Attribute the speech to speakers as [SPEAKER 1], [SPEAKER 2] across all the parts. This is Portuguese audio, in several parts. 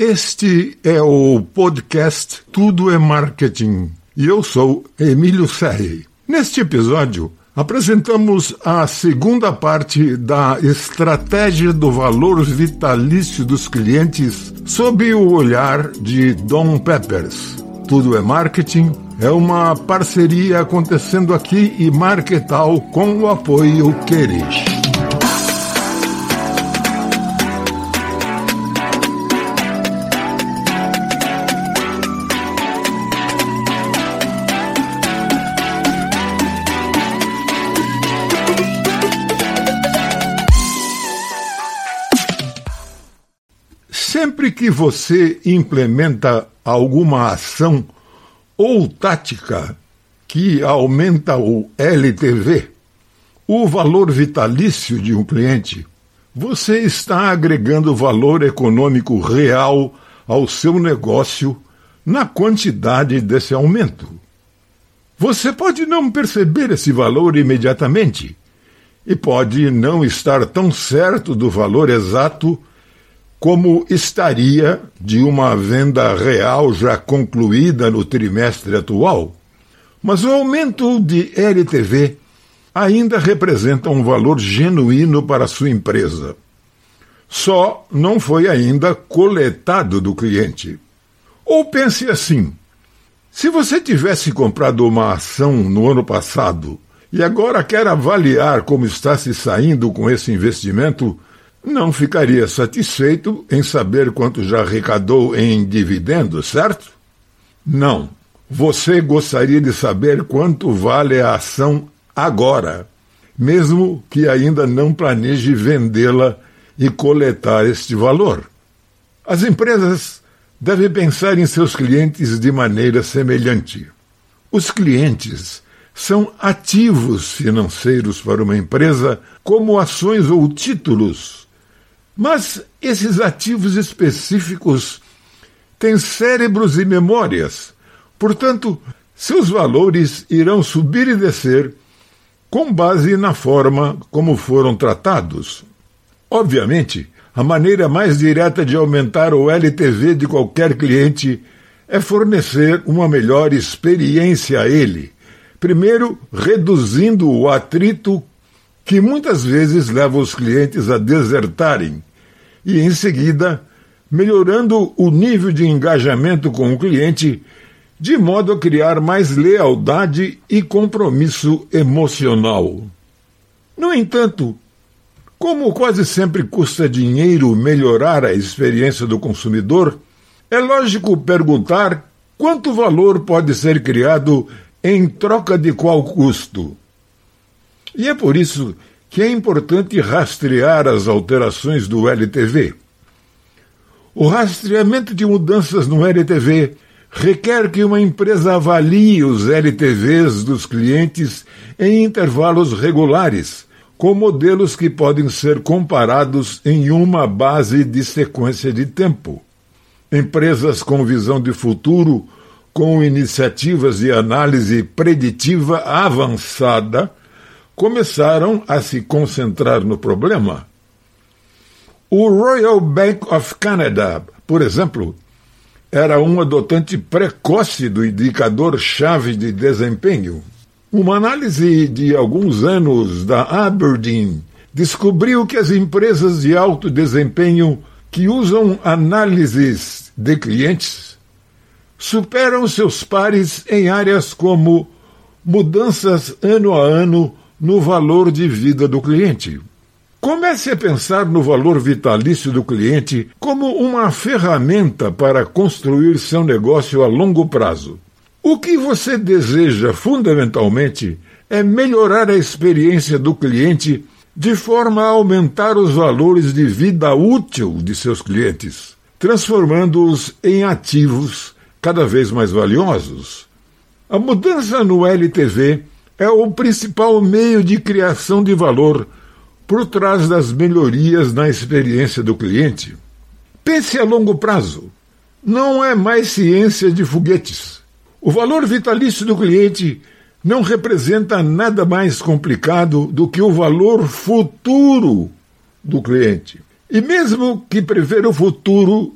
[SPEAKER 1] Este é o podcast Tudo é Marketing e eu sou Emílio Serri. Neste episódio, apresentamos a segunda parte da estratégia do valor vitalício dos clientes sob o olhar de Dom Peppers. Tudo é Marketing é uma parceria acontecendo aqui e Marketal com o apoio Queres. Sempre que você implementa alguma ação ou tática que aumenta o LTV, o valor vitalício de um cliente, você está agregando valor econômico real ao seu negócio na quantidade desse aumento. Você pode não perceber esse valor imediatamente e pode não estar tão certo do valor exato como estaria de uma venda real já concluída no trimestre atual. Mas o aumento de LTV ainda representa um valor genuíno para sua empresa. Só não foi ainda coletado do cliente. Ou pense assim: se você tivesse comprado uma ação no ano passado e agora quer avaliar como está se saindo com esse investimento, não ficaria satisfeito em saber quanto já arrecadou em dividendos, certo? Não. Você gostaria de saber quanto vale a ação agora, mesmo que ainda não planeje vendê-la e coletar este valor. As empresas devem pensar em seus clientes de maneira semelhante. Os clientes são ativos financeiros para uma empresa, como ações ou títulos mas esses ativos específicos têm cérebros e memórias. Portanto, seus valores irão subir e descer com base na forma como foram tratados. Obviamente, a maneira mais direta de aumentar o LTV de qualquer cliente é fornecer uma melhor experiência a ele. Primeiro, reduzindo o atrito que muitas vezes leva os clientes a desertarem e, em seguida, melhorando o nível de engajamento com o cliente, de modo a criar mais lealdade e compromisso emocional. No entanto, como quase sempre custa dinheiro melhorar a experiência do consumidor, é lógico perguntar quanto valor pode ser criado em troca de qual custo. E é por isso que é importante rastrear as alterações do LTV. O rastreamento de mudanças no LTV requer que uma empresa avalie os LTVs dos clientes em intervalos regulares, com modelos que podem ser comparados em uma base de sequência de tempo. Empresas com visão de futuro, com iniciativas de análise preditiva avançada, começaram a se concentrar no problema. O Royal Bank of Canada, por exemplo, era um adotante precoce do indicador-chave de desempenho. Uma análise de alguns anos da Aberdeen descobriu que as empresas de alto desempenho que usam análises de clientes superam seus pares em áreas como mudanças ano a ano no valor de vida do cliente. Comece a pensar no valor vitalício do cliente como uma ferramenta para construir seu negócio a longo prazo. O que você deseja fundamentalmente é melhorar a experiência do cliente de forma a aumentar os valores de vida útil de seus clientes, transformando-os em ativos cada vez mais valiosos. A mudança no LTV é o principal meio de criação de valor por trás das melhorias na experiência do cliente. Pense a longo prazo. Não é mais ciência de foguetes. O valor vitalício do cliente não representa nada mais complicado do que o valor futuro do cliente. E mesmo que prever o futuro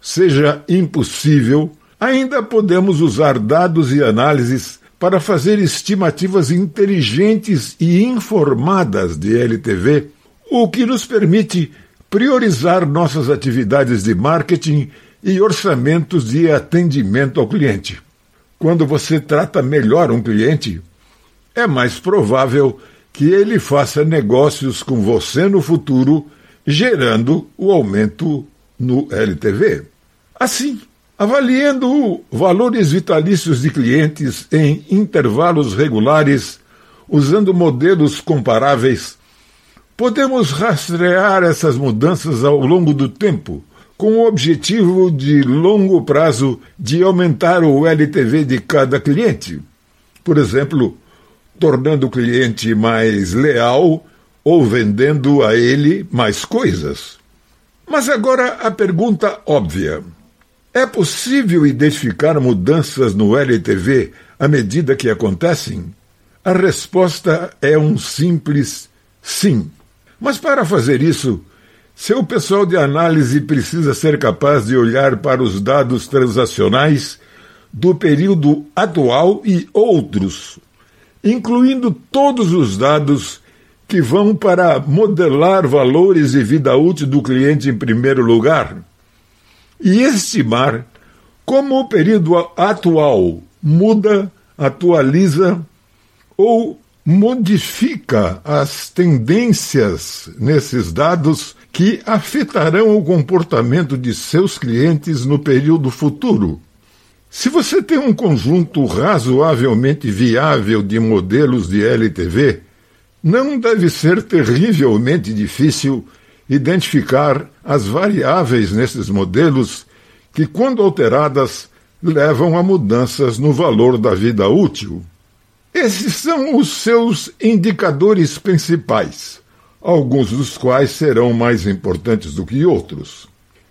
[SPEAKER 1] seja impossível, ainda podemos usar dados e análises para fazer estimativas inteligentes e informadas de LTV, o que nos permite priorizar nossas atividades de marketing e orçamentos de atendimento ao cliente. Quando você trata melhor um cliente, é mais provável que ele faça negócios com você no futuro, gerando o aumento no LTV. Assim, avaliando valores vitalícios de clientes em intervalos regulares, usando modelos comparáveis, podemos rastrear essas mudanças ao longo do tempo, com o objetivo de longo prazo de aumentar o LTV de cada cliente. Por exemplo, tornando o cliente mais leal ou vendendo a ele mais coisas. Mas agora a pergunta óbvia: é possível identificar mudanças no LTV à medida que acontecem? A resposta é um simples sim. Mas para fazer isso, seu pessoal de análise precisa ser capaz de olhar para os dados transacionais do período atual e outros, incluindo todos os dados que vão para modelar valores de vida útil do cliente em primeiro lugar, e estimar como o período atual muda, atualiza ou modifica as tendências nesses dados que afetarão o comportamento de seus clientes no período futuro. Se você tem um conjunto razoavelmente viável de modelos de LTV, não deve ser terrivelmente difícil identificar as variáveis nesses modelos que, quando alteradas, levam a mudanças no valor da vida útil. Esses são os seus indicadores principais, alguns dos quais serão mais importantes do que outros.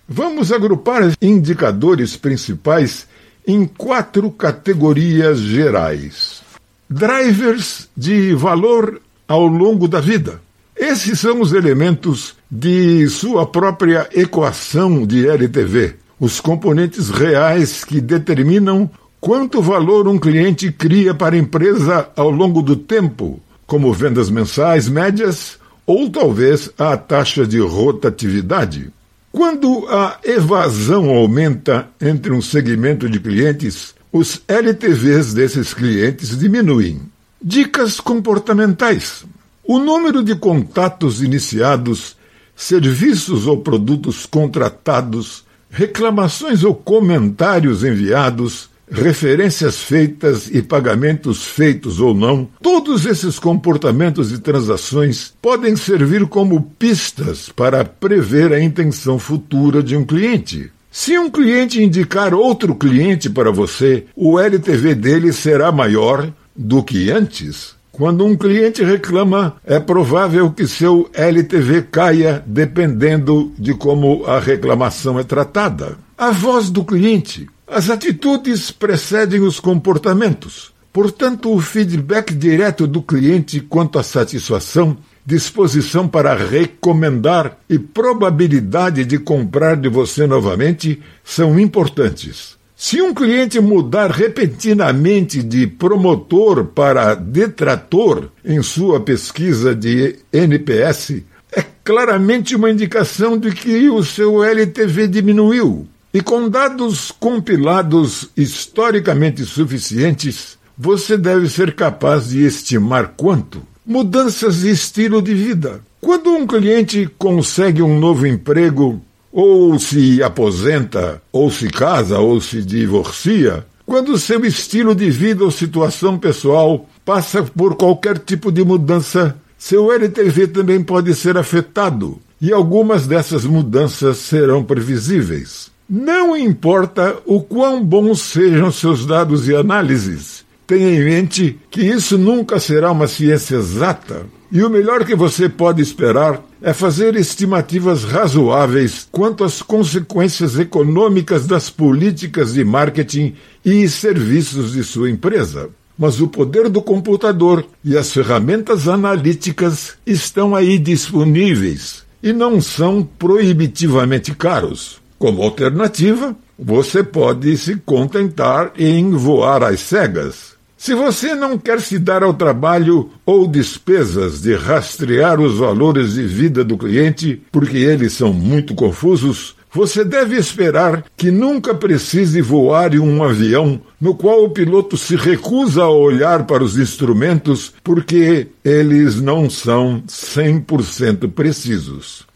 [SPEAKER 1] Vamos agrupar indicadores principais em quatro categorias gerais. Drivers de valor ao longo da vida. Esses são os elementos de sua própria equação de LTV, os componentes reais que determinam Quanto valor um cliente cria para a empresa ao longo do tempo, como vendas mensais médias ou talvez a taxa de rotatividade? Quando a evasão aumenta entre um segmento de clientes, os LTVs desses clientes diminuem. Dicas comportamentais: o número de contatos iniciados, serviços ou produtos contratados, reclamações ou comentários enviados referências feitas e pagamentos feitos ou não, todos esses comportamentos e transações podem servir como pistas para prever a intenção futura de um cliente. Se um cliente indicar outro cliente para você, o LTV dele será maior do que antes. Quando um cliente reclama, é provável que seu LTV caia dependendo de como a reclamação é tratada. A voz do cliente. As atitudes precedem os comportamentos. Portanto, o feedback direto do cliente quanto à satisfação, disposição para recomendar e probabilidade de comprar de você novamente são importantes. Se um cliente mudar repentinamente de promotor para detrator em sua pesquisa de NPS, é claramente uma indicação de que o seu LTV diminuiu. E com dados compilados historicamente suficientes, você deve ser capaz de estimar quanto. Mudanças de estilo de vida. Quando um cliente consegue um novo emprego, ou se aposenta, ou se casa, ou se divorcia, quando seu estilo de vida ou situação pessoal passa por qualquer tipo de mudança, seu LTV também pode ser afetado, e algumas dessas mudanças serão previsíveis. Não importa o quão bons sejam seus dados e análises, tenha em mente que isso nunca será uma ciência exata. E o melhor que você pode esperar é fazer estimativas razoáveis quanto às consequências econômicas das políticas de marketing e serviços de sua empresa. Mas o poder do computador e as ferramentas analíticas estão aí disponíveis e não são proibitivamente caros. Como alternativa, você pode se contentar em voar às cegas. Se você não quer se dar ao trabalho ou despesas de rastrear os valores de vida do cliente, porque eles são muito confusos, você deve esperar que nunca precise voar em um avião no qual o piloto se recusa a olhar para os instrumentos porque eles não são 100% precisos.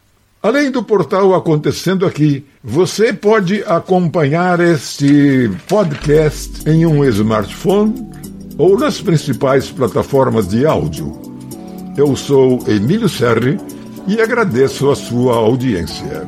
[SPEAKER 1] Além do portal Acontecendo Aqui, você pode acompanhar este podcast em um smartphone ou nas principais plataformas de áudio. Eu sou Emílio Serri e agradeço a sua audiência.